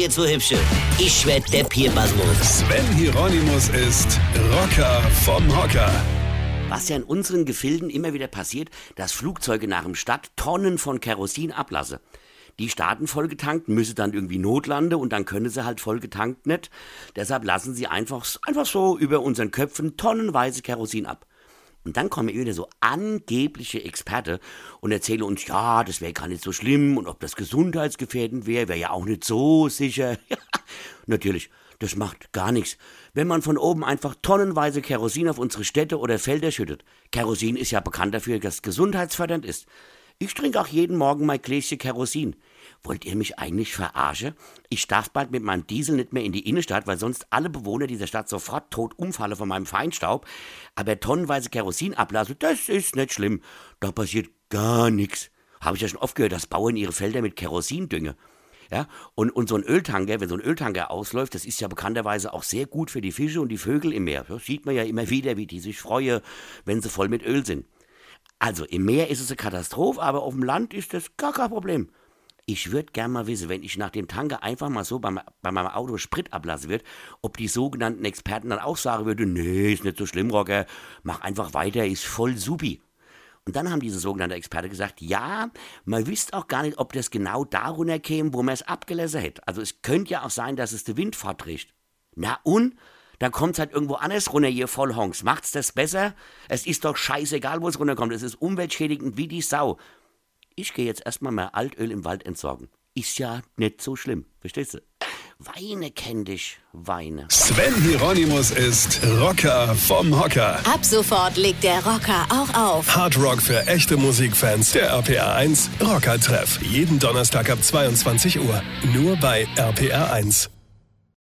jetzt so hübsche. Ich werd der Pierpasmus. Sven Hieronymus ist Rocker vom Hocker. Was ja in unseren Gefilden immer wieder passiert, dass Flugzeuge nach dem Stadt Tonnen von Kerosin ablassen. Die starten vollgetankt, müssen dann irgendwie Notlande und dann können sie halt vollgetankt nicht. Deshalb lassen sie einfach, einfach so über unseren Köpfen tonnenweise Kerosin ab. Und dann kommen wieder so angebliche Experte und erzählen uns, ja, das wäre gar nicht so schlimm und ob das gesundheitsgefährdend wäre, wäre ja auch nicht so sicher. Natürlich, das macht gar nichts. Wenn man von oben einfach tonnenweise Kerosin auf unsere Städte oder Felder schüttet. Kerosin ist ja bekannt dafür, dass es gesundheitsfördernd ist. Ich trinke auch jeden Morgen mein Gläschen Kerosin. Wollt ihr mich eigentlich verarschen? Ich darf bald mit meinem Diesel nicht mehr in die Innenstadt, weil sonst alle Bewohner dieser Stadt sofort tot umfallen von meinem Feinstaub. Aber tonnenweise Kerosin ablassen, das ist nicht schlimm. Da passiert gar nichts. Habe ich ja schon oft gehört, dass Bauern ihre Felder mit Kerosin düngen. Ja, und, und so ein Öltanker, wenn so ein Öltanker ausläuft, das ist ja bekannterweise auch sehr gut für die Fische und die Vögel im Meer. Das sieht man ja immer wieder, wie die sich freuen, wenn sie voll mit Öl sind. Also im Meer ist es eine Katastrophe, aber auf dem Land ist das gar kein Problem. Ich würde gern mal wissen, wenn ich nach dem Tanker einfach mal so bei, bei meinem Auto Sprit ablassen würde, ob die sogenannten Experten dann auch sagen würden, nee, ist nicht so schlimm, Rocker, mach einfach weiter, ist voll supi. Und dann haben diese sogenannten Experten gesagt, ja, man wüsste auch gar nicht, ob das genau darunter käme, wo man es abgelassen hätte. Also es könnte ja auch sein, dass es der Wind fortbricht. Na und? Dann kommt es halt irgendwo anders runter, ihr Vollhongs. Macht's das besser? Es ist doch scheißegal, wo es runterkommt. Es ist umweltschädigend wie die Sau. Ich gehe jetzt erstmal mal Altöl im Wald entsorgen. Ist ja nicht so schlimm. Verstehst du? Weine kenn dich, Weine. Sven Hieronymus ist Rocker vom Hocker. Ab sofort legt der Rocker auch auf. Hard Rock für echte Musikfans. Der RPR 1 Rocker Treff. Jeden Donnerstag ab 22 Uhr. Nur bei RPR 1.